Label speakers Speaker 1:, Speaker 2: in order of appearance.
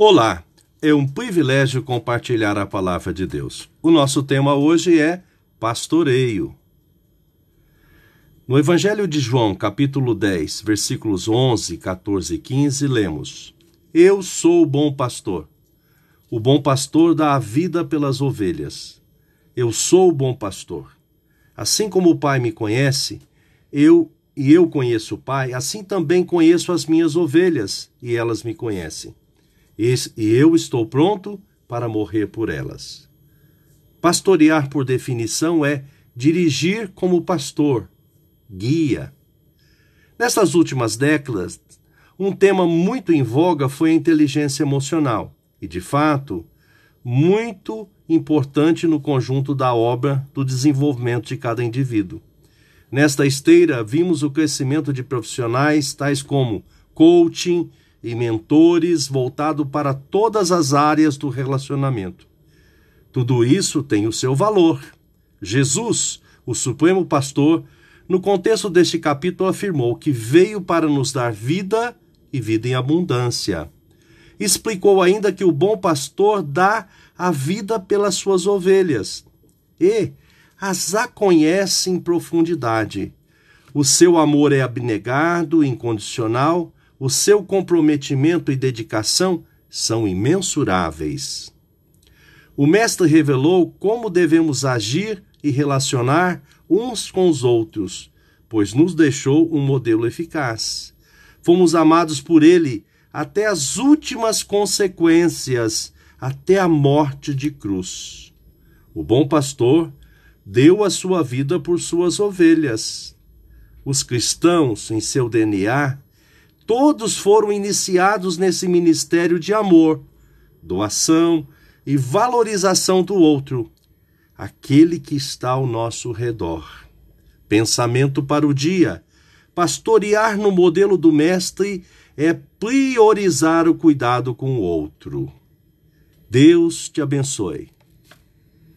Speaker 1: Olá, é um privilégio compartilhar a palavra de Deus. O nosso tema hoje é pastoreio. No Evangelho de João, capítulo 10, versículos 11, 14 e 15, lemos: Eu sou o bom pastor. O bom pastor dá a vida pelas ovelhas. Eu sou o bom pastor. Assim como o Pai me conhece, eu e eu conheço o Pai, assim também conheço as minhas ovelhas, e elas me conhecem e eu estou pronto para morrer por elas. Pastorear, por definição, é dirigir como pastor, guia. Nessas últimas décadas, um tema muito em voga foi a inteligência emocional, e, de fato, muito importante no conjunto da obra do desenvolvimento de cada indivíduo. Nesta esteira, vimos o crescimento de profissionais tais como coaching, e mentores voltado para todas as áreas do relacionamento. Tudo isso tem o seu valor. Jesus, o Supremo Pastor, no contexto deste capítulo afirmou que veio para nos dar vida e vida em abundância. Explicou ainda que o bom pastor dá a vida pelas suas ovelhas e as a conhece em profundidade. O seu amor é abnegado, incondicional, o seu comprometimento e dedicação são imensuráveis. O Mestre revelou como devemos agir e relacionar uns com os outros, pois nos deixou um modelo eficaz. Fomos amados por Ele até as últimas consequências, até a morte de cruz. O bom pastor deu a sua vida por suas ovelhas. Os cristãos, em seu DNA, todos foram iniciados nesse ministério de amor, doação e valorização do outro, aquele que está ao nosso redor. Pensamento para o dia: pastorear no modelo do Mestre é priorizar o cuidado com o outro. Deus te abençoe.